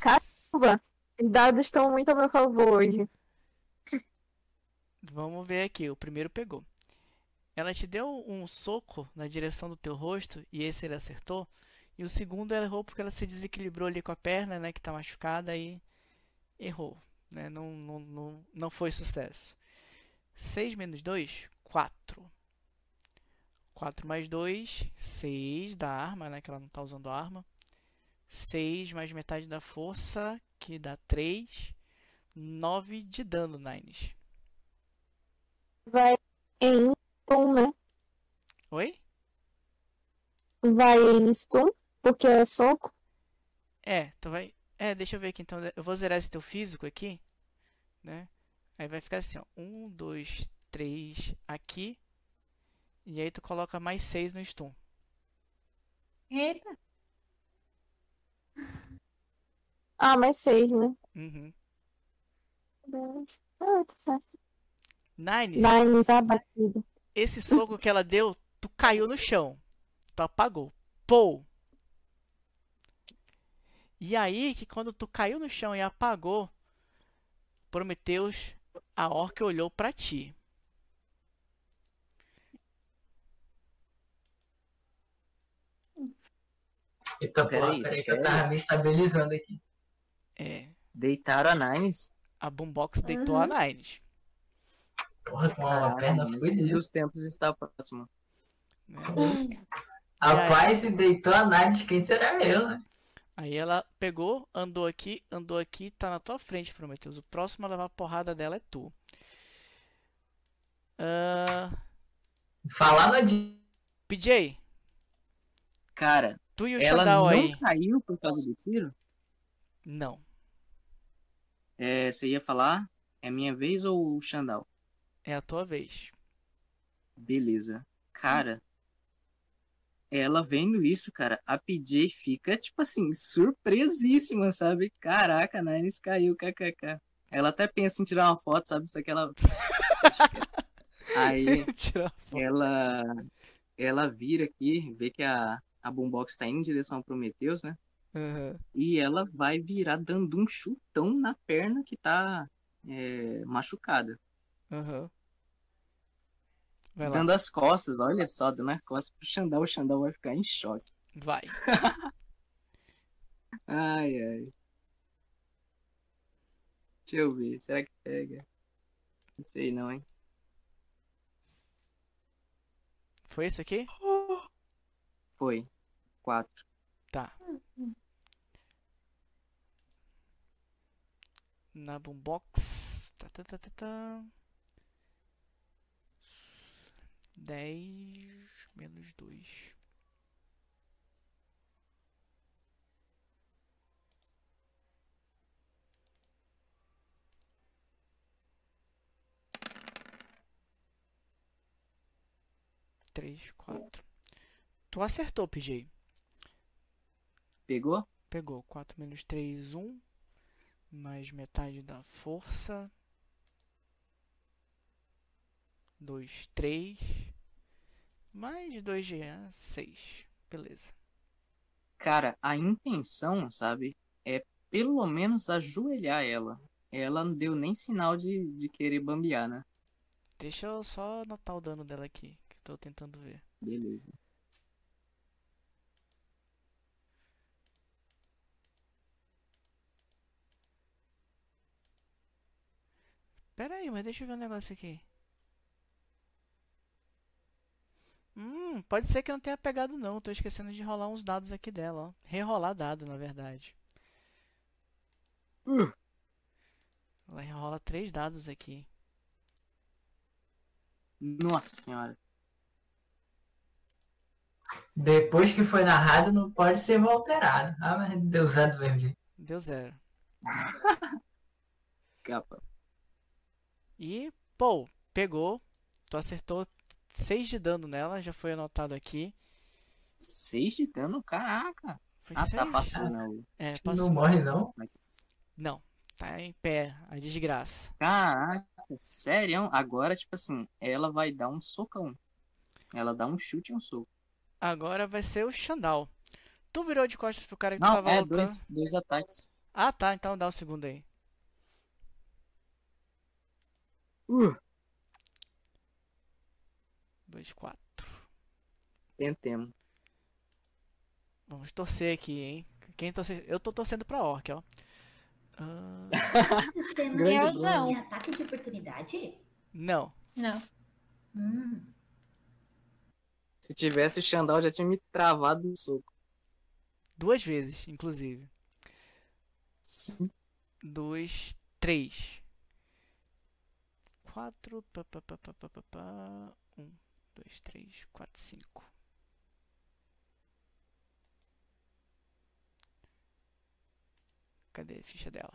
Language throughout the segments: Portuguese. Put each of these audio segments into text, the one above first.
Caramba, os dados estão muito a meu favor hoje. Vamos ver aqui, o primeiro pegou. Ela te deu um soco na direção do teu rosto e esse ele acertou. E o segundo ela errou porque ela se desequilibrou ali com a perna, né, que tá machucada e errou, né? Não, não, não, não foi sucesso. 6 menos 2, 4. 4 mais 2, 6 da arma, né, que ela não tá usando arma. 6 mais metade da força, que dá 3. 9 de dano, Nines. Vai em stun, né? Oi? Vai em stun, porque é soco. É, tu vai. É, deixa eu ver aqui então. Eu vou zerar esse teu físico aqui, né? Aí vai ficar assim, ó. 1, 2, 3 aqui. E aí tu coloca mais 6 no stun. Eita. Ah, mais seis, né? Uhum. Ah, tá certo. Nines, Nines abatido. esse soco que ela deu, tu caiu no chão. Tu apagou. Pou! E aí que quando tu caiu no chão e apagou, Prometeus, a orca olhou pra ti. Eita, porra, Peraí, peraí que eu tava me estabilizando aqui. É, Deitaram a Nines? a Boombox deitou a Nines. Porra, com a Caralho, perna o fim fudida. dos tempos está próximo. né? Rapaz, se deitou a Night, quem será eu, né? Aí ela pegou, andou aqui, andou aqui, tá na tua frente, Prometeus. O próximo a levar a porrada dela é tu. Ah, Falar no dia. PJ, Cara, tu e o ela não aí. caiu por causa do tiro? Não. É, você ia falar? É minha vez ou o Xandal? É a tua vez. Beleza. Cara, ela vendo isso, cara, a PJ fica, tipo assim, surpresíssima, sabe? Caraca, a Nines caiu, kkk. Ela até pensa em tirar uma foto, sabe? Só que ela. Aí ela ela vira aqui, vê que a, a boombox tá indo em direção ao Prometheus, né? Aham. E ela vai virar dando um chutão na perna que tá é, machucada. Lá. Dando as costas, olha só, dando as costas pro Xandão, o Xandão vai ficar em choque. Vai. Ai, ai. Deixa eu ver, será que pega? Não sei não, hein? Foi isso aqui? Foi. Quatro. Tá. Na boombox. Tá, tá, tá, tá, tá. 10 menos 2. Três, quatro. Tu acertou, PJ. Pegou? Pegou 4 menos 3, 1. Mais metade da força. 2, 3. Mais 2 de 6. Beleza. Cara, a intenção, sabe, é pelo menos ajoelhar ela. Ela não deu nem sinal de, de querer bambear, né? Deixa eu só anotar o dano dela aqui. Que eu tô tentando ver. Beleza. Pera aí, mas deixa eu ver um negócio aqui. Hum, pode ser que eu não tenha pegado não. Tô esquecendo de rolar uns dados aqui dela, ó. Rerolar dado, na verdade. Ela rerola três dados aqui. Nossa senhora. Depois que foi narrado, não pode ser alterado. Ah, mas deu zero do mesmo jeito. Deu zero. Capa. E, pô, pegou. Tu acertou 6 de dano nela, já foi anotado aqui. Seis de dano? Caraca. Foi Ah, tá, seis? passou não. É, Não passou. morre, não. Não, tá em pé, a desgraça. Caraca, sério? Agora, tipo assim, ela vai dar um socão. Ela dá um chute e um soco. Agora vai ser o Xandal. Tu virou de costas pro cara que tu Não, tava é lutando. dois, dois ataques. Ah, tá. Então dá o segundo aí. Uh, 2, 4. tentemos. Vamos torcer aqui, hein? Quem torce... Eu tô torcendo pra Orc, ó. Ah, Esse sistema é Bruno. ataque de oportunidade? não. Não. Hum. Se tivesse o Xandal, já tinha me travado no soco. Duas vezes, inclusive. Sim. Dois, três. Quatro. Pá, pá, pá, pá, pá, pá. Um, dois, três, quatro, cinco. Cadê a ficha dela?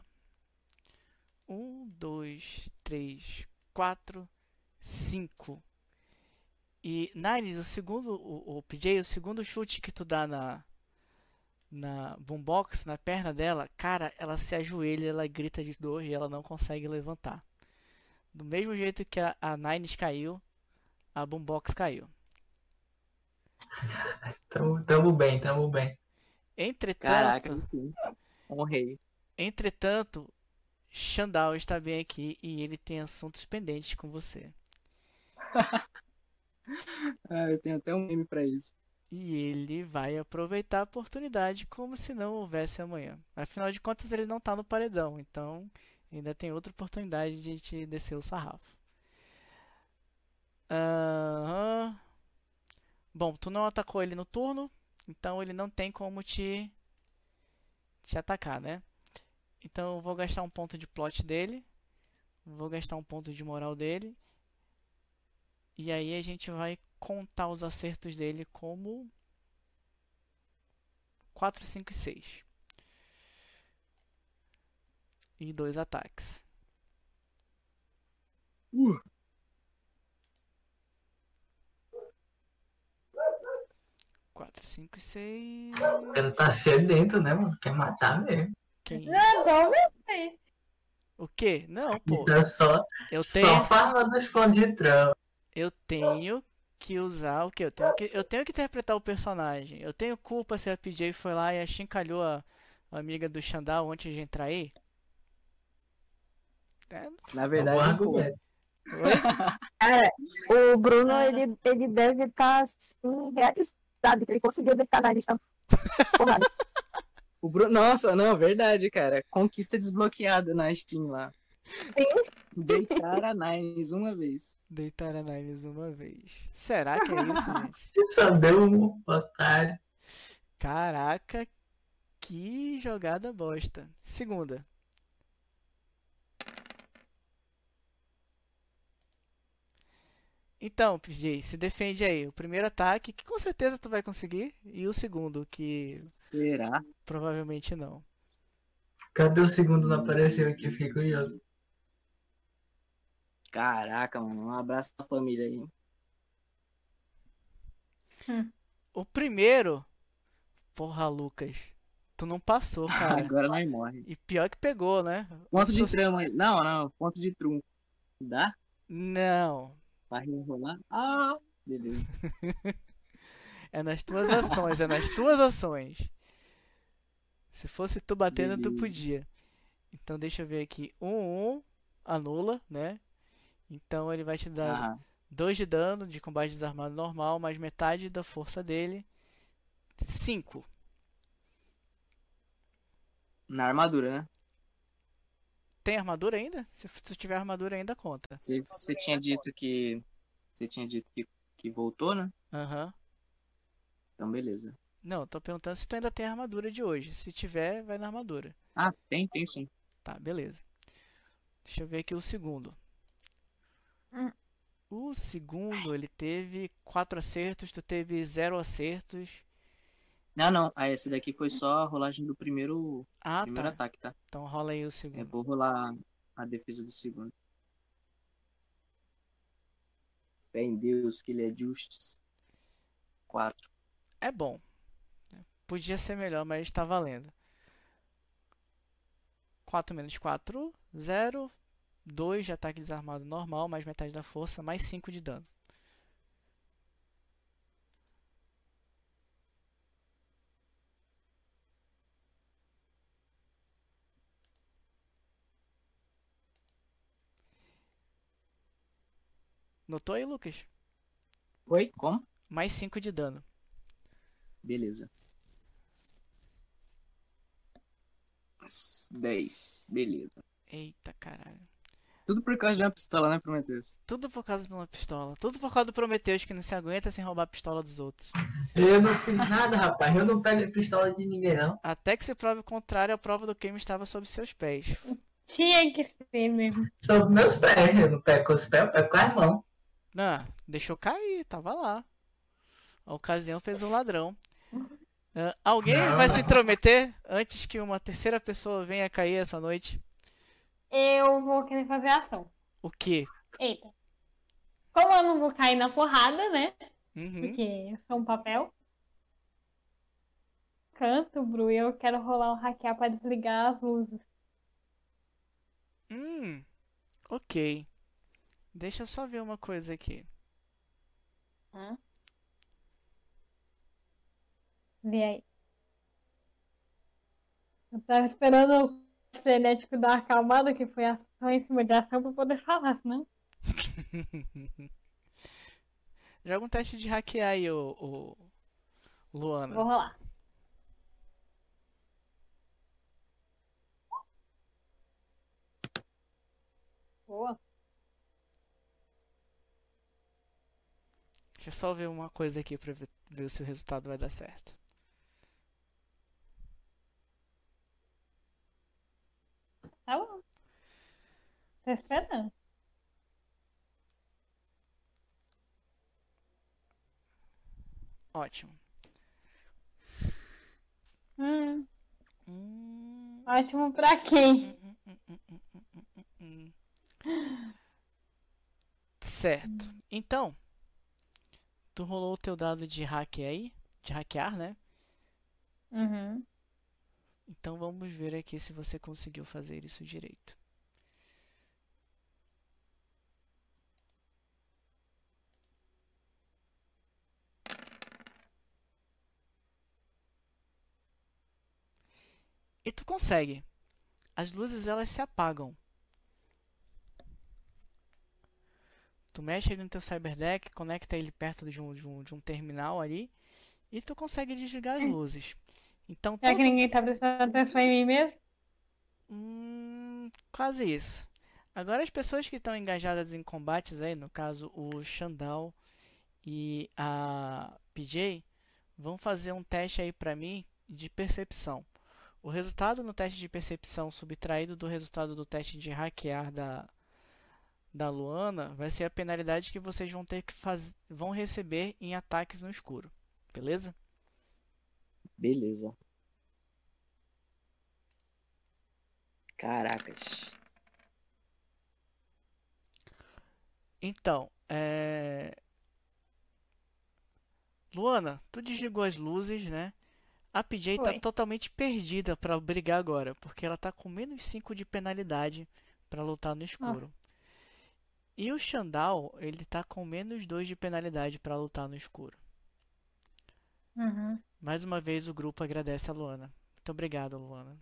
Um, dois, três, quatro, cinco. E, Nines, o segundo, o, o PJ, o segundo chute que tu dá na, na boombox, na perna dela, cara, ela se ajoelha, ela grita de dor e ela não consegue levantar. Do mesmo jeito que a, a Nines caiu, a boombox caiu. Tamo, tamo bem, tamo bem. Entretanto, Caraca, sim. Honrei. entretanto, Xandal está bem aqui e ele tem assuntos pendentes com você. Ah, eu tenho até um meme pra isso. E ele vai aproveitar a oportunidade como se não houvesse amanhã. Afinal de contas, ele não tá no paredão, então ainda tem outra oportunidade de te descer o sarrafo. Aham. Bom, tu não atacou ele no turno, então ele não tem como te te atacar, né? Então eu vou gastar um ponto de plot dele, vou gastar um ponto de moral dele. E aí a gente vai contar os acertos dele como 4, 5 e 6. E dois ataques. Uh, 4, 5 e 6. Ele tá sedento, né, mano? Quer matar mesmo. Quem? Não, não, meu filho. O quê? Não, pô. Então só, Eu só tenho, farmando os pontos de trama. eu tenho que usar o quê? Eu tenho que, eu tenho que interpretar o personagem. Eu tenho culpa se a PJ foi lá e achincalhou a, a amiga do Xandal antes de entrar aí? É, na É um verdade, pô, oi? O Bruno, ele, ele deve estar assim, realizado, que ele conseguiu deitar na lista. Porrada. o Bruno. Nossa, não, verdade, cara. Conquista desbloqueada na Steam lá. Sim. Deitar a Nines uma vez. Deitar a Niles uma vez. Será que é isso, gente? Deu um otário. Caraca, que jogada bosta. Segunda. Então, PJ, se defende aí. O primeiro ataque, que com certeza tu vai conseguir, e o segundo, que Será? provavelmente não. Cadê o segundo? Não apareceu aqui, fiquei curioso. Caraca, mano. Um abraço pra família aí. O primeiro, porra, Lucas, tu não passou, cara. Agora nós morre. E pior que pegou, né? Ponto de trama. aí. Não, não. Ponto de trunfo. Dá? Não, Pra enrolar? Ah, beleza. É nas tuas ações, é nas tuas ações. Se fosse tu batendo, tu Beleza. podia. Então deixa eu ver aqui. 1, 1, anula, né? Então ele vai te dar Aham. 2 de dano de combate desarmado normal, mais metade da força dele. 5. Na armadura, né? Tem armadura ainda? Se tu tiver armadura ainda, conta. Você você tinha dito que. Você tinha dito que, que voltou, né? Aham. Então, beleza. Não, tô perguntando se tu ainda tem a armadura de hoje. Se tiver, vai na armadura. Ah, tem, tem sim. Tá, beleza. Deixa eu ver aqui o segundo. Hum. O segundo, ele teve quatro acertos, tu teve zero acertos. Não, não. Ah, esse daqui foi só a rolagem do primeiro, Ah, primeiro tá. ataque, tá? Então rola aí o É, segundo. vou rolar a defesa do segundo. Fé em Deus, que ele é justice. 4. É bom. Podia ser melhor, mas tá valendo. 4 menos 4, 0. 2 de ataque desarmado normal, mais metade da força, mais 5 de dano. Notou aí, Lucas? Oi? Como? Mais 5 de dano. Beleza. 10. Beleza. Eita caralho. Tudo por causa de uma pistola, né, Prometheus? Tudo por causa de uma pistola. Tudo por causa do Prometheus que não se aguenta sem roubar a pistola dos outros. Eu não fiz nada, rapaz. Eu não pego a pistola de ninguém, não. Até que se prove o contrário, a prova do crime estava sob seus pés. Tinha que ser mesmo. São meus pés. Eu não pego com os pés, eu pego com as mãos. Não, deixou cair, tava lá. A ocasião fez o ladrão. Ah, alguém Não. vai se intrometer antes que uma terceira pessoa venha cair essa noite? Eu vou querer fazer ação. O quê? Eita. Como eu não vou cair na porrada, né? Uhum. Porque eu sou um papel. Canto, Bru, e eu quero rolar um hackear pra desligar as luzes. Hum, ok. Deixa eu só ver uma coisa aqui. Hã? Vê aí. Eu tava esperando o frenético dar uma acalmada, que foi ação em cima de ação, pra poder falar, senão. Joga um teste de hackear aí, o, Luana. Vou rolar. Boa. Deixa eu só ver uma coisa aqui pra ver, ver se o resultado vai dar certo. Tá bom. Tô esperando. Ótimo. Hum, Hum, ótimo pra quem? hum, hum, hum, hum. Certo. Então, tu rolou o teu dado de hack aí? De hackear, né? Uhum. Então vamos ver aqui se você conseguiu fazer isso direito. E tu consegue. As luzes elas se apagam. Tu mexe ele no teu cyberdeck, conecta ele perto de um, de um, de um terminal ali e tu consegue desligar as luzes. Então todo- que ninguém tá prestando atenção em mim mesmo? Hum, quase isso. Agora as pessoas que estão engajadas em combates aí, no caso o Xandal e a PJ, vão fazer um teste aí pra mim de percepção. O resultado no teste de percepção subtraído do resultado do teste de hackear da da Luana vai ser a penalidade que vocês vão ter que faz... vão receber em ataques no escuro. Beleza? Beleza. Caracas. Então, é... Luana, tu desligou as luzes, né? A PJ tá Foi. totalmente perdida pra brigar agora, porque ela tá com menos 5 de penalidade pra lutar no escuro. E o Xandal, ele tá com menos 2 de penalidade pra lutar no escuro. Uhum. Mais uma vez o grupo agradece a Luana. Muito obrigado, Luana.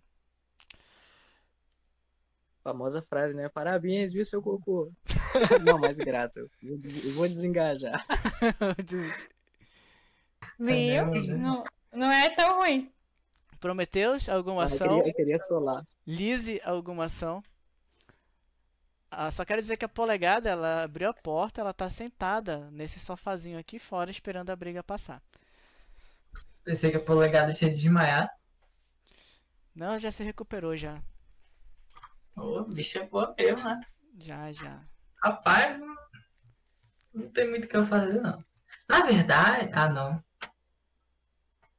Famosa frase, né? Parabéns, viu, seu cocô? Não, mais grato. Eu vou des- eu vou desengajar. Viu? Não, não é tão ruim. Prometeus, alguma Eu ação? queria, eu queria solar. Lise, alguma ação? Ah, só quero dizer que a polegada, ela abriu a porta, ela tá sentada nesse sofazinho aqui fora esperando a briga passar. Pensei que a polegada tinha de desmaiar. Não, já se recuperou já. Ô, bicho é boa mesmo, né? Já, já. Rapaz, não, não tem muito o que eu fazer, não. Na verdade, ah, não.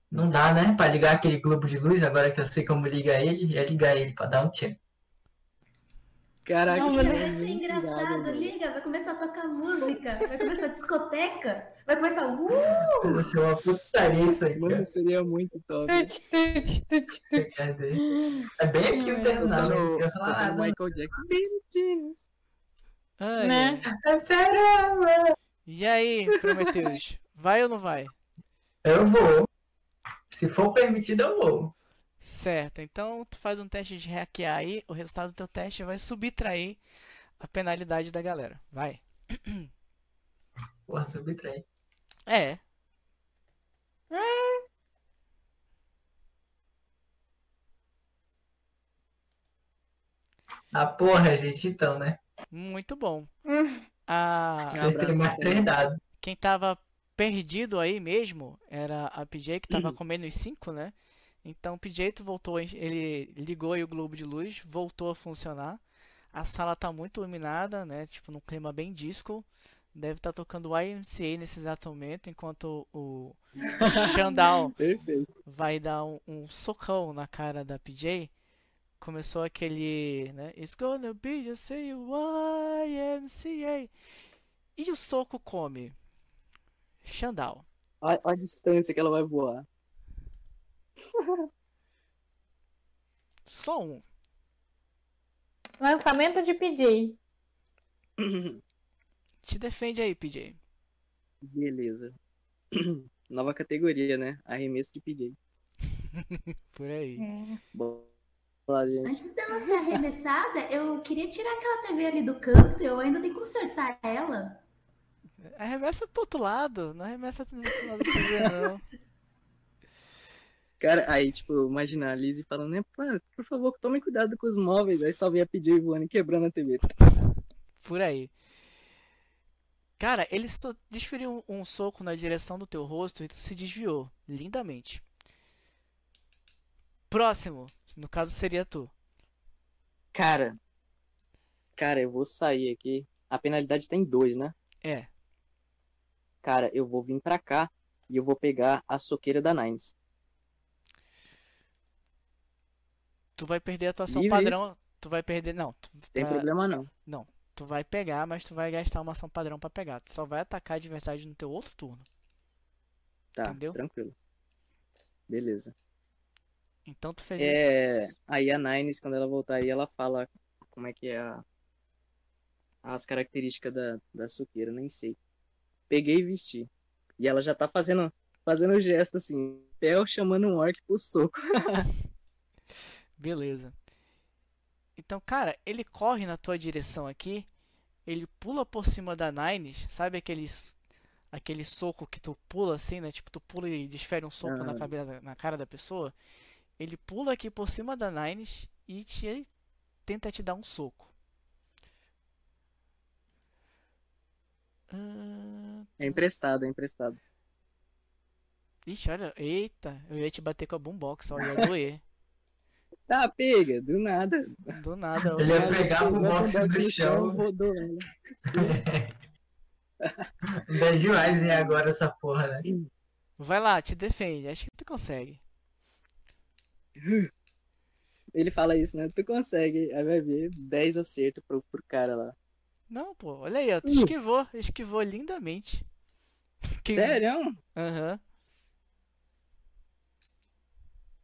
Não dá, né? Pra ligar aquele globo de luz, agora que eu sei como liga ele, é ligar ele pra dar um tiro. Caraca, Não, isso mas é Vai ser muito engraçado, velho. liga, vai começar a tocar música, vai começar a discoteca, vai começar uh! Vai ser uma putaria isso aí, cara. Mano, seria muito top. É bem aqui o terminal? Não quero falar nada. Michael Jackson. Billie Jeans. Ai, Né? É sério, mano. E aí, Prometeus? Vai ou não vai? Eu vou. Se for permitido, eu vou. Certo, então tu faz um teste de hackear aí, o resultado do teu teste vai subtrair a penalidade da galera. Vai. Porra, subtrai. É. Ah, porra, gente, então, né? Muito bom. Hum, A... Um Vocês têm mais três dados. Quem tava perdido aí mesmo era a PJ que tava com menos 5, né? Então o PJ tu voltou, ele ligou aí o globo de luz, voltou a funcionar. A sala tá muito iluminada, né? Tipo num clima bem disco. Deve estar tocando YMCA nesse exato momento, enquanto o Xandal Perfeito. vai dar um, um socão na cara da PJ. Começou aquele, né? It's gonna be just say YMCA. E o soco come. Xandal. Olha olha a distância que ela vai voar. Só um. lançamento de PJ. Te defende aí, PJ. Beleza. Nova categoria, né? Arremesso de PJ. Por aí. É. Bora lá, gente. Antes dela ser arremessada, eu queria tirar aquela TV ali do canto, eu ainda tenho que consertar ela. Arremessa pro outro lado. Não arremessa pro outro lado da TV, não. Cara, aí, tipo, imagina a Lizzie falando, né? "Pô, Por favor, tome cuidado com os móveis. Aí só vê a PJ voando e quebrando a TV. Por aí. Cara, ele só desferiu um, um soco na direção do teu rosto e tu se desviou. Lindamente. Próximo. No caso seria tu. Cara, cara, eu vou sair aqui. A penalidade tem dois, né? É. Cara, eu vou vir pra cá e eu vou pegar a soqueira da Nines. Tu vai perder a atuação Livre padrão. Tu vai perder. Não. Tu, Tem pra- problema não. tu vai pegar, mas tu vai gastar uma ação padrão pra pegar. Tu só vai atacar de verdade no teu outro turno. Tá, Entendeu? tranquilo. Beleza. Então tu fez É, isso. aí a Nines, quando ela voltar aí, ela fala como é que é a... as características da, da suqueira, nem sei. Peguei e vesti. E ela já tá fazendo fazendo o gesto assim, Pel chamando um orc pro soco. Beleza. Então, cara, ele corre na tua direção aqui. Ele pula por cima da Nines. Sabe aquele, s- aquele soco que tu pula assim, né? Tipo, tu pula e desfere um soco na, Aham. cabeça, na cara da pessoa. Ele pula aqui por cima da Nines e te, tenta te dar um soco. Ah, É emprestado, é emprestado. ixi, olha. Eita, eu ia te bater com a boombox, ó, ia doer. Tá, pega, do nada. Do nada. Ele ia pegar boombox boombox do no chão. rodou ela. 10 demais, hein, agora essa porra, né? Vai lá, te defende. Acho que tu consegue. Ele fala isso, né? Tu consegue, aí vai ver 10 acertos pro, pro cara lá. Não, pô, olha aí, ó, tu Uh. esquivou, esquivou lindamente. Quem- Sério? Aham.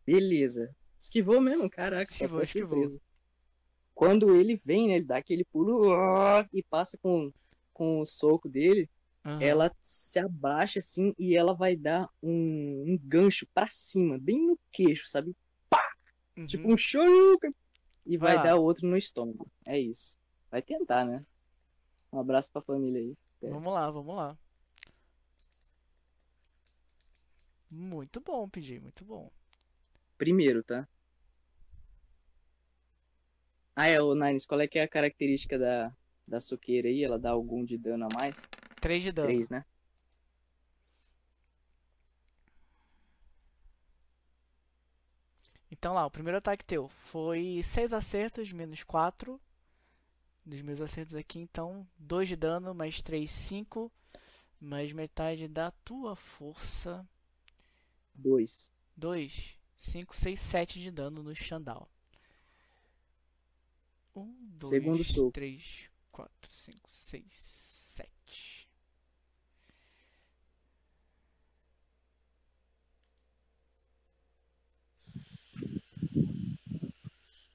Beleza. Esquivou mesmo, caraca. Esquivou, esquivou. surpresa. Quando ele vem, né? Ele dá aquele pulo e passa com, com o soco dele. aham. Ela se abaixa assim e ela vai dar um, um gancho pra cima, bem no queixo, sabe? Uhum. Tipo um choruca. E Vai lá. dar outro no estômago. É isso. Vai tentar, né? Um abraço pra família aí. Vamos lá, vamos lá. Muito bom, PG, muito bom. Primeiro, tá? Ah, é, o Nines, qual é que é a característica da, da soqueira aí? Ela dá algum de dano a mais? 3 de dano. Três, né? Então lá, o primeiro ataque teu foi 6 acertos, menos 4 dos meus acertos aqui. Então, 2 de dano, mais 3, 5. Mais metade da tua força. Dois. 2, 5, 6, 7 de dano no Xandal. 1, Segundo 2, soco. 3, 4, 5, 6, 7.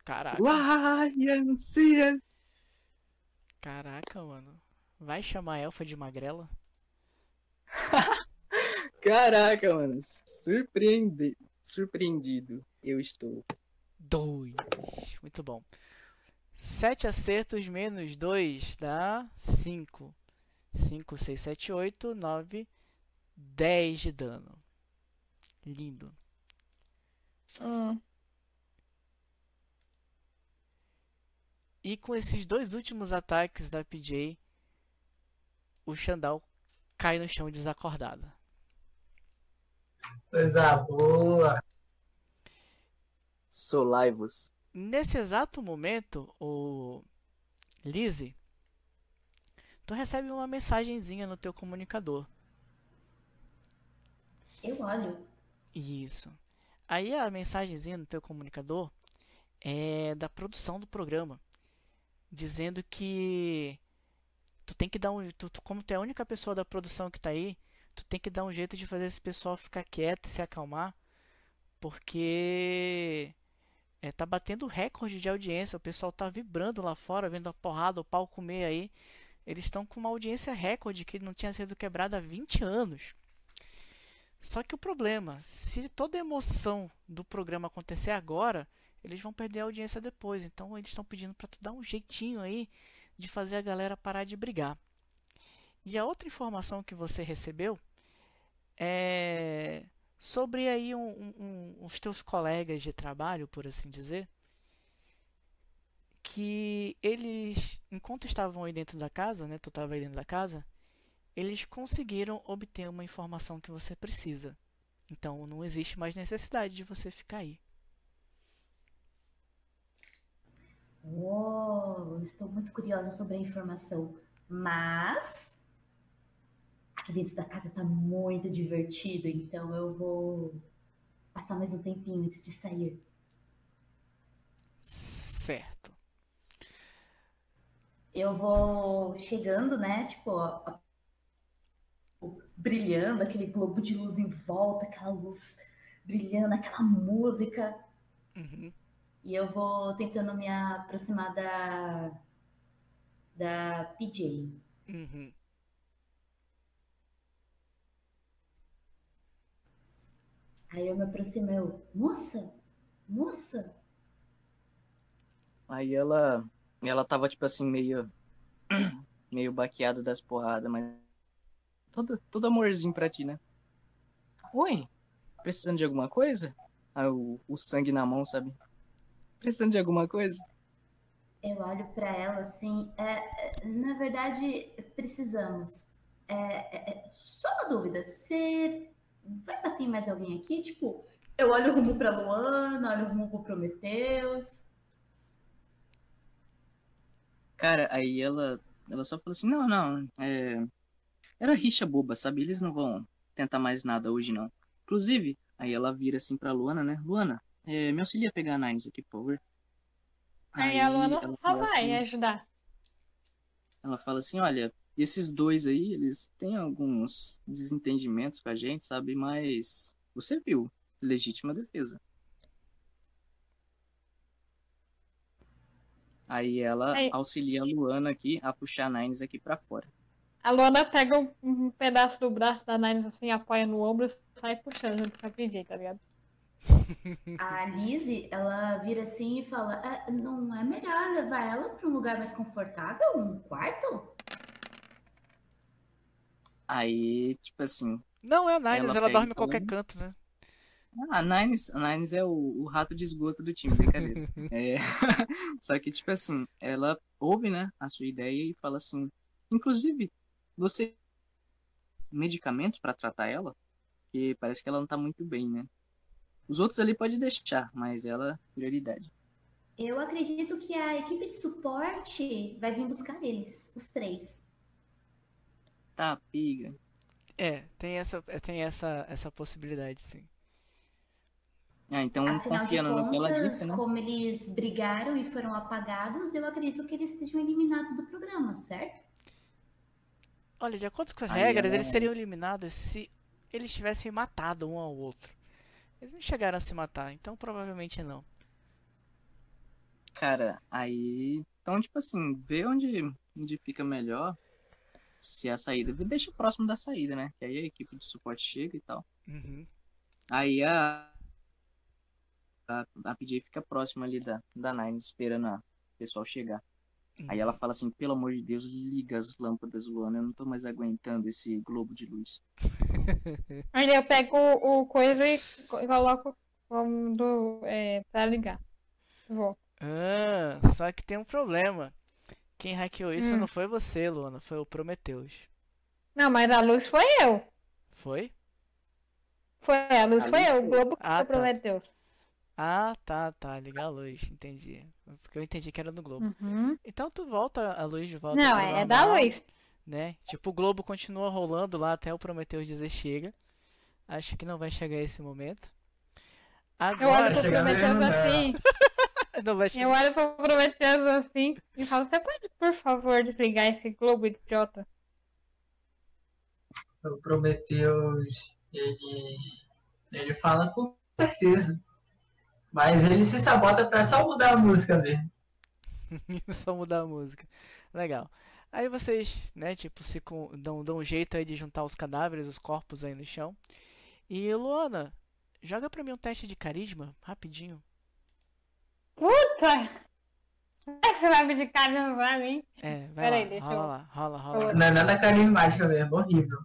Caraca, YMCA! caraca, mano. Vai chamar a elfa de magrela? Caraca, mano. Surpreende... Surpreendido. Eu estou. 2. Muito bom. 7 acertos menos 2 dá 5. 5, 6, 7, 8, 9, 10 de dano. Lindo. Hum. E com esses dois últimos ataques da PJ, o Xandal cai no chão desacordado. Coisa boa. Solaivos. Nesse exato momento, o Lizzie, tu recebe uma mensagenzinha no teu comunicador. Eu olho. Isso. Aí a mensagenzinha no teu comunicador é da produção do programa, dizendo que tu tem que dar um, tu, tu- como tu é a única pessoa da produção que tá aí, tu tem que dar um jeito de fazer esse pessoal ficar quieto e se acalmar, porque é, tá batendo recorde de audiência, o pessoal tá vibrando lá fora, vendo a porrada, o pau comer aí. Eles estão com uma audiência recorde que não tinha sido quebrada há 20 anos. Só que o problema, se toda a emoção do programa acontecer agora, eles vão perder a audiência depois. Então eles estão pedindo para tu dar um jeitinho aí de fazer a galera parar de brigar. E a outra informação que você recebeu é sobre aí um- um- um- os teus colegas de trabalho, por assim dizer, que eles, enquanto estavam aí dentro da casa, né, tu estava aí dentro da casa, eles conseguiram obter uma informação que você precisa. Então não existe mais necessidade de você ficar aí. Uou, estou muito curiosa sobre a informação. Mas aqui dentro da casa tá muito divertido, então eu vou passar mais um tempinho antes de sair. Certo. Eu vou chegando, né? Tipo, a- brilhando, aquele globo de luz em volta, aquela luz brilhando, aquela música. Uhum. E eu vou tentando me aproximar da, da PJ. Uhum. Aí eu me aproximei, eu, moça, moça, Aí ela. Ela tava, tipo assim, meio. meio baqueada das porradas, mas. Todo, todo amorzinho pra ti, né? Oi, precisando de alguma coisa? Aí o, o sangue na mão, sabe? Precisando de alguma coisa? eu olho pra ela assim, é, é, na verdade, precisamos. É, é, é, só uma dúvida, você vai bater mais alguém aqui? Tipo, eu olho rumo pra Luana, olho rumo pro Prometheus. Cara, aí ela. Ela só falou assim: não, não, é. Era rixa boba, sabe? Eles não vão tentar mais nada hoje, não. Inclusive, aí ela vira assim pra Luana, né? Luana, é, me auxilia a pegar a Nines aqui, por favor. Aí a Luana ela só fala vai assim- ajudar. Ela fala assim, olha, esses dois aí, eles têm alguns desentendimentos com a gente, sabe? Mas você viu, legítima defesa. Aí ela Aí- auxilia a Luana aqui a puxar a Nines aqui pra fora. A Luana pega um, um pedaço do braço da Nines assim, apoia no ombro e sai puxando junto com a PJ, tá ligado? A Lizzie, ela vira assim e fala: "Ah, não é melhor levar ela pra um lugar mais confortável? Um quarto? Aí, tipo assim, Não é a Nines, Ela ela, dorme em qualquer canto, né? a Nines, a Nines é o, o rato de esgoto do time, brincadeira. É, Só que, tipo assim, ela ouve, né, a sua ideia e fala assim, inclusive, você tem medicamentos pra tratar ela? Porque parece que ela não tá muito bem, né? Os outros ali pode deixar, mas ela, prioridade. Eu acredito que a equipe de suporte vai vir buscar eles, os três. Tá, piga. É, tem essa, é, tem essa, essa possibilidade, sim. Ah, então, Afinal confiando no que ela disse, né? como eles brigaram e foram apagados, eu acredito que eles estejam eliminados do programa, certo? Olha, de acordo com as Aí regras, ela- eles seriam eliminados se eles tivessem matado um ao outro. Eles não chegaram a se matar, então provavelmente não. Cara, aí. Então, tipo assim, vê onde, onde fica melhor. Se a saída. Deixa próximo da saída, né? Que aí a equipe de suporte chega e tal. Uhum. Aí a. A, a PJ fica próxima ali da, da Nine, esperando a- o pessoal chegar. Aí ela fala assim, pelo amor de Deus, liga as lâmpadas, Luana, eu não tô mais aguentando esse globo de luz. Aí eu pego o, o coisa e co- coloco como do, é, pra ligar. Vou. Ah, só que tem um problema. Quem hackeou isso Hum. não foi você, Luana, foi o Prometheus. Não, mas a luz foi eu. Foi? Foi a luz A foi luz eu, o foi- Globo que Ah, tá. prometeu. Ah, tá, tá. Ligar a luz, entendi. Porque eu entendi que era no Globo. Uhum. Então tu volta a luz de volta Não, é da luz. né? Tipo, o Globo continua rolando lá até o Prometheus dizer chega. Acho que não vai chegar esse momento. Eu olho Agora pro Prometheus né? assim. Não vai Eu chegar. olho pro Prometheus assim e falo, você pode, por favor, desligar esse globo idiota? O Prometheus, ele, ele fala com certeza. Mas ele se sabota pra só mudar a música mesmo. Só mudar a música. Legal. Aí vocês, né, tipo, se com- dão, dão um jeito aí de juntar os cadáveres, os corpos aí no chão. E Luana, joga pra mim um teste de carisma, rapidinho. Puta! Você vai me de cara pra mim? É, vai Peraí, lá, deixa rola eu- lá, rola, rola. Não é nada carismática mesmo, horrível.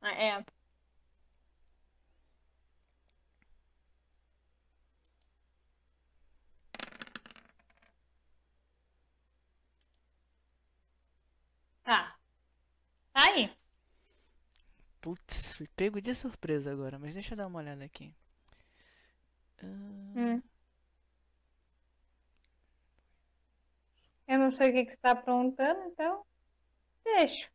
Ah, É. Tá. Tá aí. Putz, fui pego de surpresa agora, mas deixa eu dar uma olhada aqui. Ah, Hum. Eu não sei o que, que você tá aprontando, então. Deixa.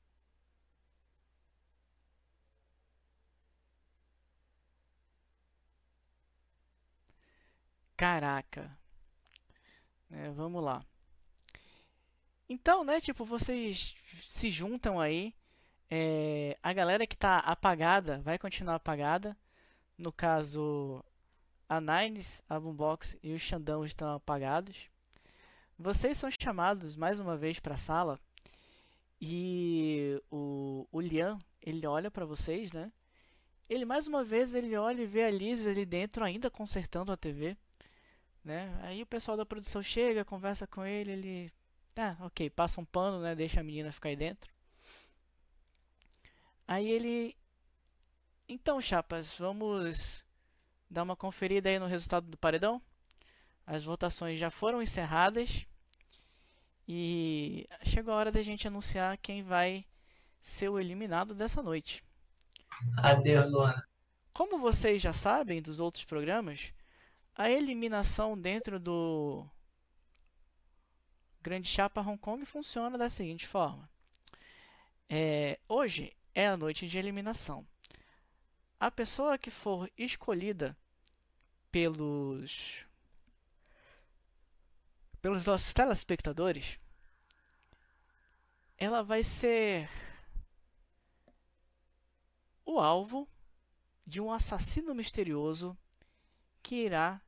Caraca. É, vamos lá. Então, né, tipo, vocês se juntam aí. é, a galera que tá apagada vai continuar apagada. No caso, a Nines, a Boombox e o Xandão estão apagados. Vocês são chamados mais uma vez para a sala. E o, o Liam, ele olha para vocês, né? Ele mais uma vez ele olha e vê a Liz ali dentro ainda consertando a TV né? Aí o pessoal da produção chega, conversa com ele, ele, tá, ok, passa um pano, né? Deixa a menina ficar aí dentro. Aí ele, então, chapas, vamos dar uma conferida aí no resultado do paredão. As votações já foram encerradas e chegou a hora da gente anunciar quem vai ser o eliminado dessa noite. Adeus, Luana. Como vocês já sabem dos outros programas, a eliminação dentro do Grande Chapa Hong Kong funciona da seguinte forma: É, hoje é a noite de eliminação. A pessoa que for escolhida pelos pelos nossos telespectadores, ela vai ser o alvo de um assassino misterioso que irá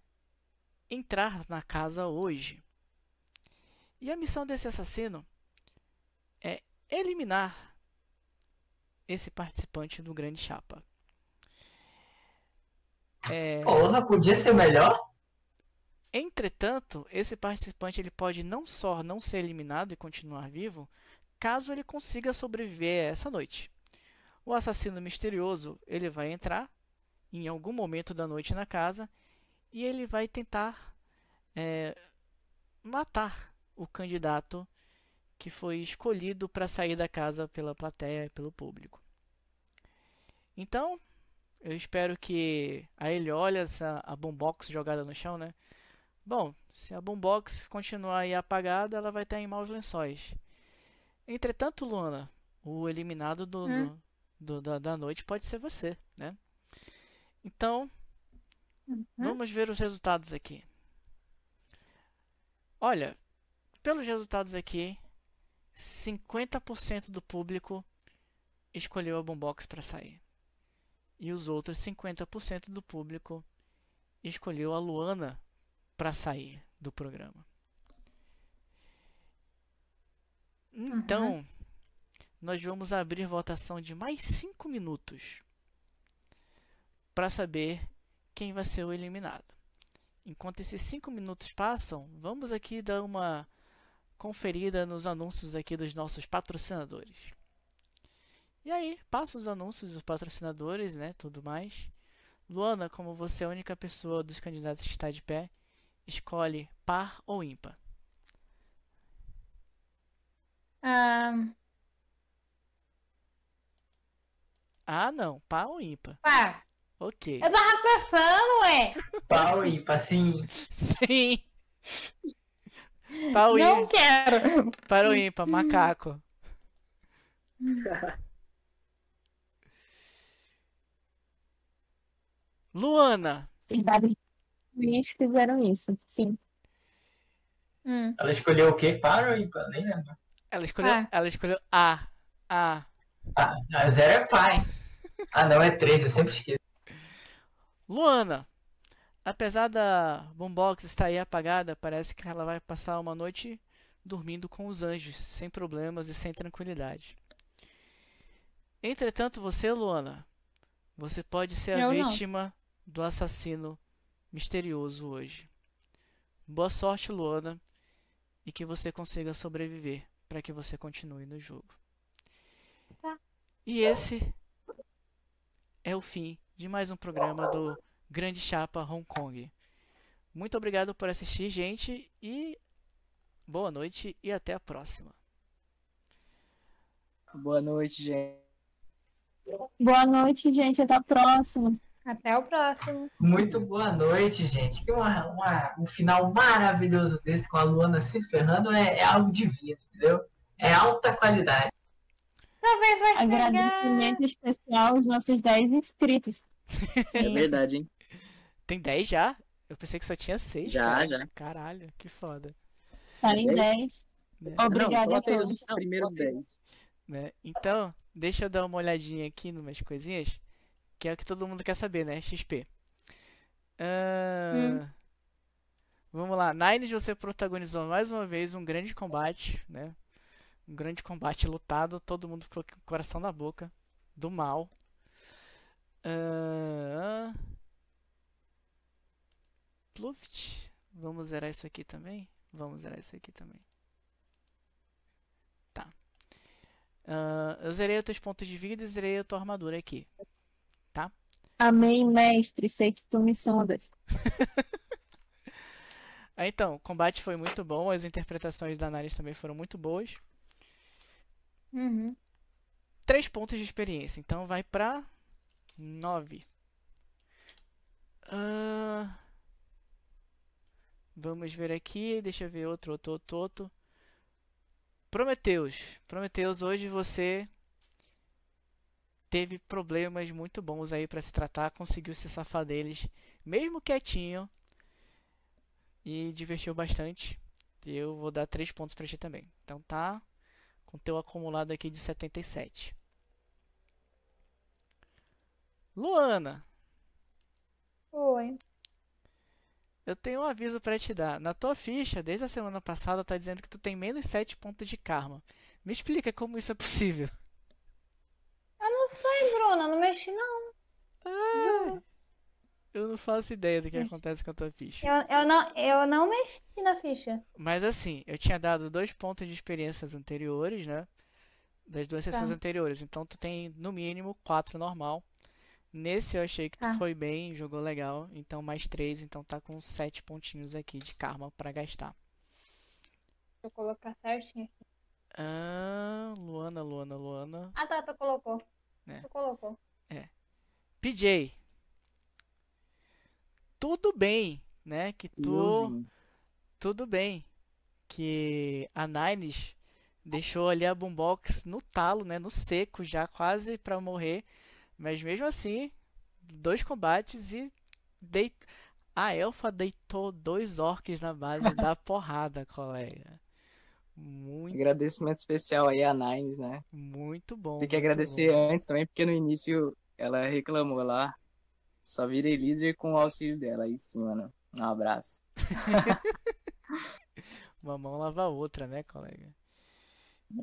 entrar na casa hoje. E a missão desse assassino é eliminar esse participante do Grande Chapa. É, Porra, podia ser melhor? Entretanto, esse participante ele pode não só não ser eliminado e continuar vivo, caso ele consiga sobreviver essa noite. O assassino misterioso ele vai entrar em algum momento da noite na casa e ele vai tentar é, matar o candidato que foi escolhido para sair da casa pela plateia e pelo público. Então, eu espero que aí ele olha essa a boombox jogada no chão, né? Bom, se a boombox continuar aí apagada, ela vai estar em maus lençóis. Entretanto, Luana, o eliminado do, Hum. do- do- da, da noite pode ser você, né? Então, Uhum. vamos ver os resultados aqui. Olha, pelos resultados aqui, 50% do público escolheu a boombox para sair. E os outros 50% do público escolheu a Luana para sair do programa. Então, nós vamos abrir votação de mais 5 minutos para saber quem vai ser o eliminado. Enquanto esses 5 minutos passam, vamos aqui dar uma conferida nos anúncios aqui dos nossos patrocinadores. E aí, passa os anúncios dos patrocinadores, né, tudo mais. Luana, como você é a única pessoa dos candidatos que está de pé, escolhe par ou ímpar. Ah, Ah, não, par ou ímpar. pá, Ok. eu tava pensando, ué. Pau e assim. Sim. Par ou Não ímpar. quero. Par ou ímpar, macaco. Luana, Juiz fizeram isso, sim. Hum, Ela escolheu o quê? Para ou ímpar? Nem lembro. ela escolheu, Ah. ela escolheu A. A. Ah, a zero é pai. Ah, não, é três, eu sempre esqueço. Luana, apesar da Boombox estar aí apagada, parece que ela vai passar uma noite dormindo com os anjos, sem problemas e sem tranquilidade. Entretanto, você, Luana, você pode ser a Eu não. vítima do assassino misterioso hoje. Boa sorte, Luana, e que você consiga sobreviver para que você continue no jogo. Tá. E esse é o fim de mais um programa do Grande Chapa Hong Kong. Muito obrigado por assistir, gente, e boa noite e até a próxima. Boa noite, gente. Boa noite, gente. Até a próxima. Até o próximo. Muito boa noite, gente. Que uma, uma- um final maravilhoso desse com a Luana se ferrando é, é algo divino, entendeu? É alta qualidade. Talvez vai chegar. Agradecimento especial aos nossos 10 inscritos. É verdade, hein? Tem 10 já? Eu pensei que só tinha 6. Já, cara. já. Caralho, que foda. Tá em Dez? 10. né? Obrigada a todos. os primeiros 10. Né? Então, deixa eu dar uma olhadinha aqui numas coisinhas, que é o que todo mundo quer saber, né? XP. Ah, Hum. Vamos lá. Nines, você protagonizou mais uma vez um grande combate, né? Um grande combate lutado, todo mundo ficou com o coração na boca, do mal. Ah, Pluft. Vamos zerar isso aqui também? Vamos zerar isso aqui também. Tá. Ah, eu zerei os teus pontos de vida e zerei a tua armadura aqui. Amém, mestre. Sei que tu me sondas. Então, o combate foi muito bom, as interpretações da Naris também foram muito boas. Uhum. Três pontos de experiência, então vai pra nove. Ah, vamos ver aqui, deixa eu ver outro, outro, outro, outro. Prometeus. Prometeus, hoje você teve problemas muito bons aí pra se tratar, conseguiu se safar deles, mesmo quietinho. E divertiu bastante. Eu vou dar três pontos pra ti também. Então tá com teu acumulado aqui de 77. Luana, Foi. eu tenho um aviso pra te dar. Na tua ficha, desde a semana passada, tá dizendo que tu tem menos 7 pontos de karma. Me explica como isso é possível. Bruna. Não mexi, não. Ah, eu não faço ideia do que acontece com a tua ficha. Eu, eu, não, eu não mexi na ficha. Mas assim, eu tinha dado dois pontos de experiências anteriores, né? Das duas sessões Tá. anteriores. Então tu tem no mínimo quatro normal. Nesse eu achei que tu Tá. foi bem, jogou legal. Então mais três, então tá com sete pontinhos aqui de karma pra gastar. Deixa eu colocar certinho aqui. Ah, Luana, Luana, Luana. Ah, tá. Tu colocou. PJ. Tudo bem, né? Que tu. Tudo bem que a Nines deixou ali a boombox no talo, né, no seco, já quase pra morrer, mas mesmo assim, dois combates e dei... a Elfa deitou dois orcs na base da porrada, colega. Muito, Agradecimento especial aí a Nines, né? muito bom. Tem que agradecer bom. antes também, porque no início ela reclamou lá. Só virei líder com o auxílio dela. Aí sim, mano. Um abraço. Uma mão lava a outra, né, colega?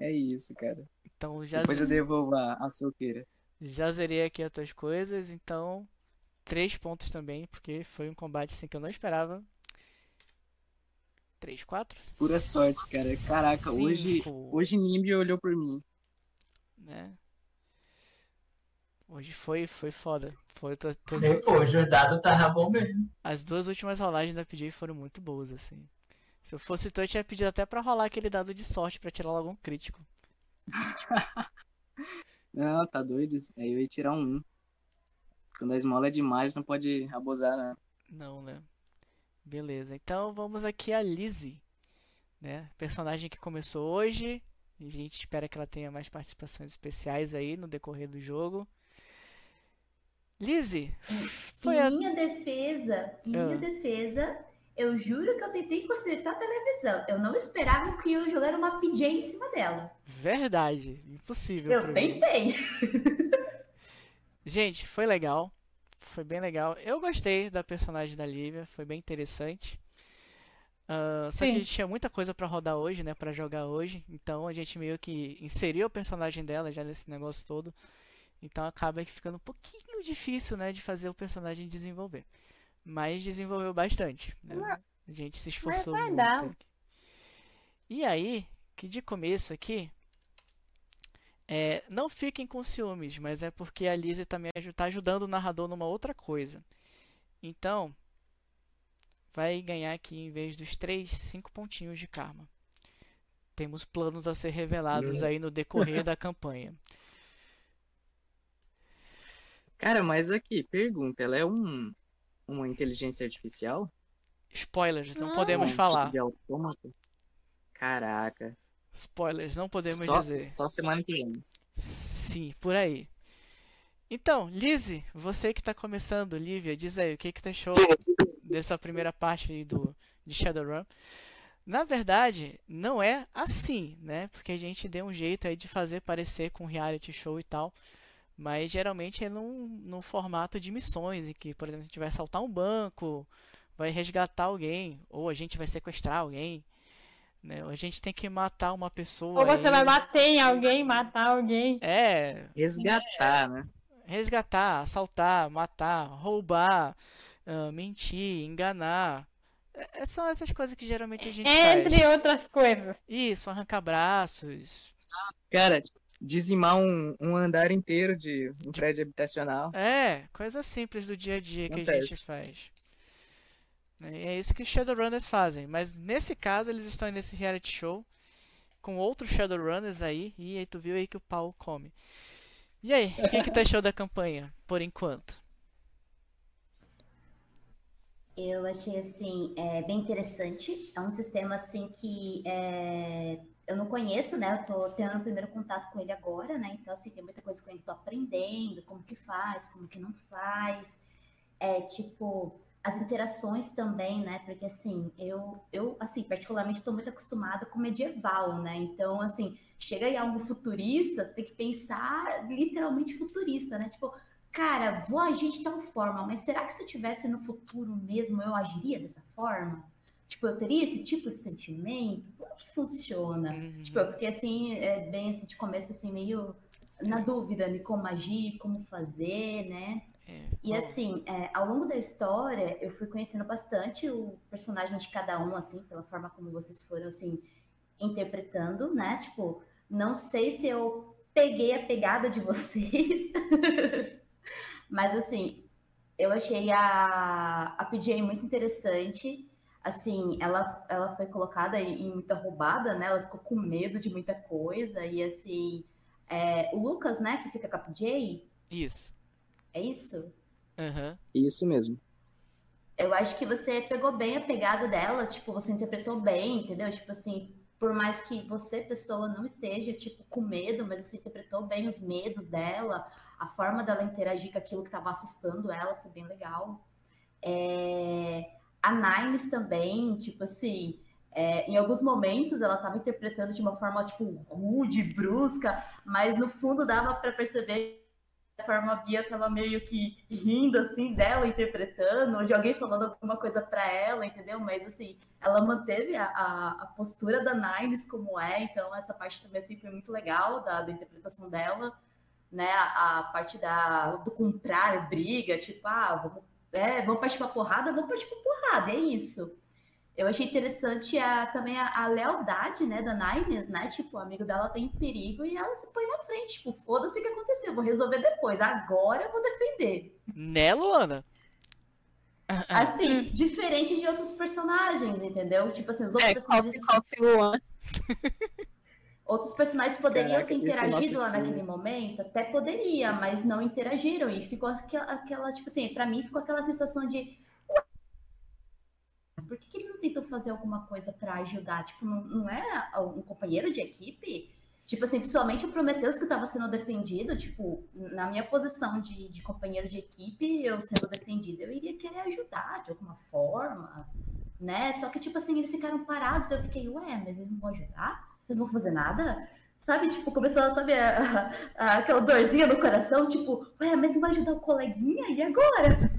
É isso, cara. Então já Depois eu devolvo a, a solteira. Já zerei aqui as tuas coisas, então três pontos também, porque foi um combate assim que eu não esperava. três, quatro? Pura sorte, cara. Caraca, hoje, Cinco. hoje Nimbi olhou por mim. Né? Hoje foi, foi foda. Foi, tô- tô- pô, o Jordado tava bom mesmo. as duas últimas rolagens da PJ foram muito boas, assim. Se eu fosse tu, eu tinha pedido até pra rolar aquele dado de sorte pra tirar logo um crítico. Não, tá doido. Aí eu ia tirar um 1. Quando a esmola é demais, não pode abusar, né? Não, né? Beleza. Então vamos aqui a Lizzie, né? Personagem que começou hoje. A gente espera que ela tenha mais participações especiais aí no decorrer do jogo. Lizzie, foi em a... minha defesa, em minha Ah. defesa, eu juro que eu tentei consertar a televisão. Eu não esperava que eu jogar uma PJ em cima dela. Verdade. Impossível Eu tentei. Gente, foi legal. Foi bem legal. Eu gostei da personagem da Lívia. Foi bem interessante. Ah, só que a Sim. gente tinha muita coisa pra rodar hoje, né? Pra jogar hoje. Então a gente meio que inseriu o personagem dela já nesse negócio todo. Então acaba ficando um pouquinho difícil, né? De fazer o personagem desenvolver. Mas desenvolveu bastante, né? A gente se esforçou vai muito dar. aqui. E aí, que de começo aqui, é, não fiquem com ciúmes, mas é porque a Lizzie também está ajudando o narrador numa outra coisa. Então, vai ganhar aqui, em vez dos 3, 5 pontinhos de karma. Temos planos a ser revelados aí no decorrer da campanha. Cara, mas aqui, pergunta, ela é um uma inteligência artificial? Spoilers, não Não. podemos Um falar. tipo de autômato? Caraca. Spoilers, não podemos Só, dizer. só semana que vem. Sim, por aí. Então, Lizzie, você que está começando, Lívia, diz aí, o que que tu achou dessa primeira parte aí do, de Shadowrun? Na verdade, não é assim, né? Porque a gente deu um jeito aí de fazer parecer com reality show e tal. Mas geralmente é num, num formato de missões, em que, por exemplo, a gente vai assaltar um banco, vai resgatar alguém, ou a gente vai sequestrar alguém, né? Ou a gente tem que matar uma pessoa Ou você aí. vai bater em alguém, matar alguém. É, Resgatar, né? resgatar, assaltar, matar, roubar, ah, mentir, enganar. É- é- são essas coisas que geralmente a gente Entre faz. outras coisas. Isso, arrancar braços. Cara, dizimar um, um andar inteiro de um prédio habitacional. É, coisas simples do dia a dia que a gente Acontece. faz. E é isso que os Shadowrunners fazem. Mas nesse caso, eles estão nesse reality show com outros Shadowrunners aí. E aí tu viu aí que o pau come. E aí, o que que tu achou da campanha, por enquanto? Eu achei assim é, bem interessante. É um sistema assim que é, eu não conheço, né? Eu tô tendo o primeiro contato com ele agora, né? Então assim tem muita coisa que eu tô aprendendo, como que faz, como que não faz. É tipo as interações também, né? Porque assim eu eu assim particularmente estou muito acostumada com medieval, né? Então assim chega em algo futurista, você tem que pensar literalmente futurista, né? Tipo cara, vou agir de tal forma, mas será que se eu tivesse no futuro mesmo, eu agiria dessa forma? Tipo, eu teria esse tipo de sentimento? Como que funciona? Uhum. Tipo, eu fiquei assim, é, bem assim, de começo, assim, meio na dúvida de como agir, como fazer, né? É, E assim, é, ao longo da história, eu fui conhecendo bastante o personagem de cada um, assim, pela forma como vocês foram, assim, interpretando, né? Tipo, não sei se eu peguei a pegada de vocês, mas assim, eu achei a, a PJ muito interessante. Assim, ela, ela foi colocada em, em muita roubada, né? Ela ficou com medo de muita coisa. E assim, é, o Lucas, né, que fica com a PJ, Isso. é isso? Aham. Isso mesmo. Eu acho que você pegou bem a pegada dela, tipo, você interpretou bem, entendeu? Tipo assim, por mais que você, pessoa, não esteja, tipo, com medo, mas você interpretou bem os medos dela, a forma dela interagir com aquilo que estava assustando ela foi bem legal. É, A Nimes também, tipo assim, é, em alguns momentos ela estava interpretando de uma forma, tipo, rude, brusca, mas no fundo dava para perceber a forma a Bia tava meio que rindo assim dela, interpretando, ou de alguém falando alguma coisa para ela, entendeu? Mas assim, ela manteve a, a, a postura da Nimes como é, então essa parte também assim, foi muito legal da, da interpretação dela, né? A, a parte da, do comprar briga, tipo, ah, vamos, é, vamos partir pra porrada, vamos partir pra porrada, é isso. Eu achei interessante a, também a, a lealdade, né, da Nines, né? Tipo, o amigo dela tem perigo e ela se põe na frente. Tipo, foda-se o que aconteceu, vou resolver depois. Agora eu vou defender. Né, Luana? Assim, diferente de outros personagens, entendeu? Tipo assim, os outros É, personagens. Coffee Coffee One. Outros personagens poderiam Caraca, ter interagido lá time. naquele momento, até poderia, mas não interagiram. E ficou aquela, aquela tipo assim, pra mim ficou aquela sensação de. "Ué, Por que, que eles não tentam fazer alguma coisa pra ajudar? Tipo, não, não é um companheiro de equipe? Tipo assim, principalmente o Prometheus que estava sendo defendido, tipo, na minha posição de, de companheiro de equipe, eu sendo defendido, eu iria querer ajudar de alguma forma, né? Só que, tipo assim, eles ficaram parados, eu fiquei, ué, mas eles não vão ajudar? Não vão fazer nada? Sabe, tipo, começou a, sabe, a- a- aquela dorzinha no coração, tipo, ué, mas vai ajudar o coleguinha? E agora?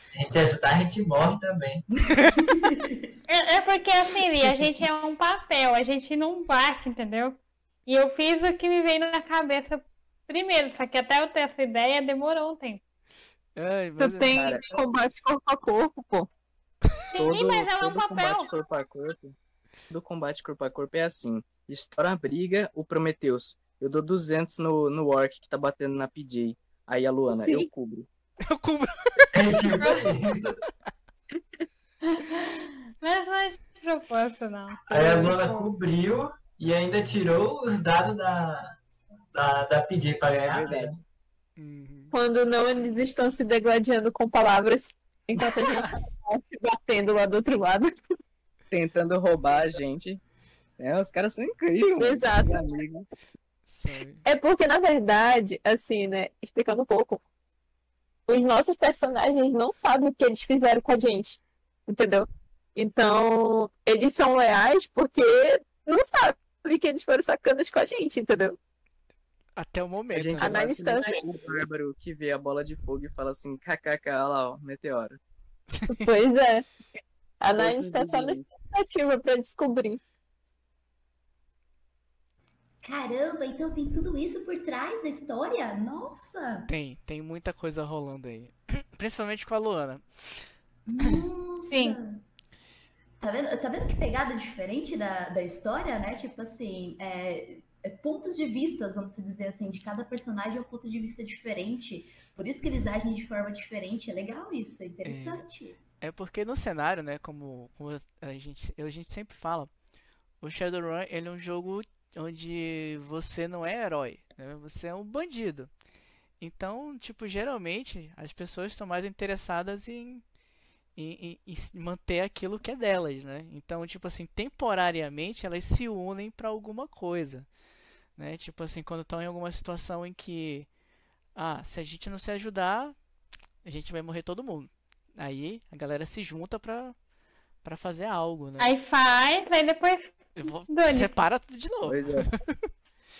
Se a gente ajudar, a gente morre também. É, é porque assim, a gente é um papel, a gente não bate, entendeu? E eu fiz o que me veio na cabeça primeiro, só que até eu ter essa ideia demorou um tempo. Ai, mas Tu é- tem cara. combate corpo a corpo, pô. Sim, mas ela é um todo papel. combate corpo a corpo. Do combate corpo a corpo é assim. Estoura a briga, o Prometheus. Eu dou 200 no, no Orc que tá batendo na PJ. Aí a Luana, Sim. eu cubro. eu cubro. Mas não é de propósito, não. Aí a Luna cobriu e ainda tirou os dados da, da, da PJ pra ganhar. É verdade. Uhum. Quando não, eles estão se degladiando com palavras, enquanto a gente tá se batendo lá do outro lado. Tentando roubar a gente. É, os caras são incríveis. Exato. É porque, na verdade, assim, né, explicando um pouco, os nossos personagens não sabem o que eles fizeram com a gente, entendeu? Então, eles são leais porque não sabem que eles foram sacanas com a gente, entendeu? Até o A momento. gente né? A é Nine basicamente Stanton. o bárbaro que vê a bola de fogo e fala assim, kkk, olha lá, ó, meteoro. Pois é. A Nine está só na expectativa pra descobrir. Caramba, então tem tudo isso por trás da história? Nossa! Tem, tem muita coisa rolando aí. Principalmente com a Luana. Nossa! Sim. Tá vendo, tá vendo que pegada diferente da, da história, né? Tipo assim, é, é pontos de vista, vamos dizer assim, de cada personagem é um ponto de vista diferente. Por isso que eles agem de forma diferente. É legal isso, é interessante. É porque no cenário, né, como, como a gente, a gente sempre fala, o Shadowrun ele é um jogo onde você não é herói, né? Você é um bandido. Então, tipo, geralmente as pessoas estão mais interessadas em, em, em- em manter aquilo que é delas, né? Então, tipo assim, temporariamente elas se unem para alguma coisa, né? Tipo assim, quando estão em alguma situação em que, ah, se a gente não se ajudar, a gente vai morrer todo mundo. Aí a galera se junta pra, pra fazer algo, né? Aí faz, aí depois. Eu vou- separa tudo de novo. Pois é.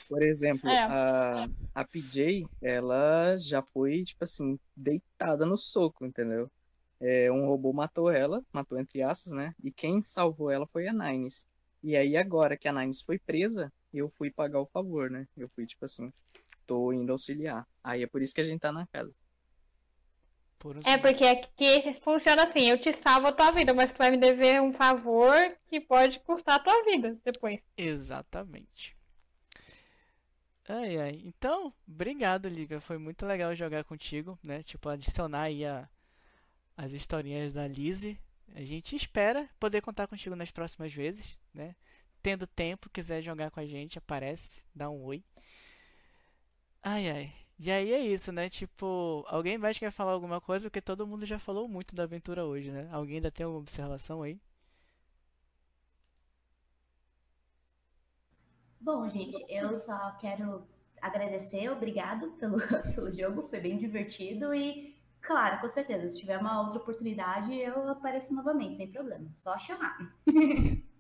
Por exemplo, É. a, a PJ, ela já foi, tipo assim, deitada no soco, entendeu? É, um robô matou ela, matou entre aspas, né? E quem salvou ela foi a Nines. E aí, agora que a Nines foi presa, eu fui pagar o favor, né? Eu fui, tipo assim, tô indo auxiliar. Aí é por isso que a gente tá na casa. Por É porque aqui funciona assim, eu te salvo a tua vida, mas tu vai me dever um favor que pode custar a tua vida depois. Exatamente. Ai, ai. Então, obrigado, Lívia. Foi muito legal jogar contigo, né? Tipo, adicionar aí a, as historinhas da Lizzie. A gente espera poder contar contigo nas próximas vezes, né? Tendo tempo, quiser jogar com a gente, aparece, dá um oi. Ai, ai. E aí é isso, né? Tipo, alguém mais quer falar alguma coisa? Porque todo mundo já falou muito da aventura hoje, né? Alguém ainda tem alguma observação aí? Bom, gente, eu só quero agradecer, obrigado pelo, pelo jogo, foi bem divertido e, claro, com certeza, se tiver uma outra oportunidade, eu apareço novamente, sem problema, só chamar.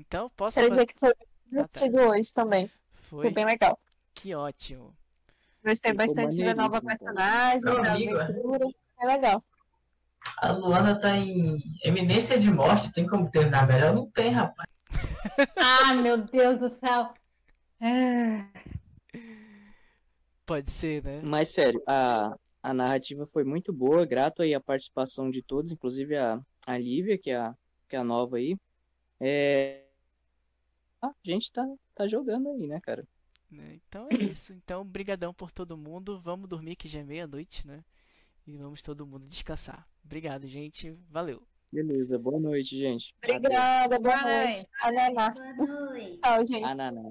Então, posso Quero dizer que foi Ah, tá. divertido hoje também. Foi Foi bem legal. que ótimo. Gostei Ficou bastante da nova personagem, da é. aventura. É legal. A Luana tá em eminência de morte, tem como terminar melhor? Não tem, rapaz. Ah, meu Deus do céu. Ah, Pode ser, né? Mas sério, a, a narrativa foi muito boa, grato aí a participação de todos, inclusive a, a Lívia, que é a, que é a nova aí. É... A gente tá, tá jogando aí, né, cara? Né? Então é isso. Então, brigadão por todo mundo. Vamos dormir que já é meia-noite, né? E vamos todo mundo descansar. Obrigado, gente. Valeu. Beleza, boa noite, gente. Adeus. Obrigada, boa Boa noite. Ananá. Boa noite. Tchau, gente. Ananá.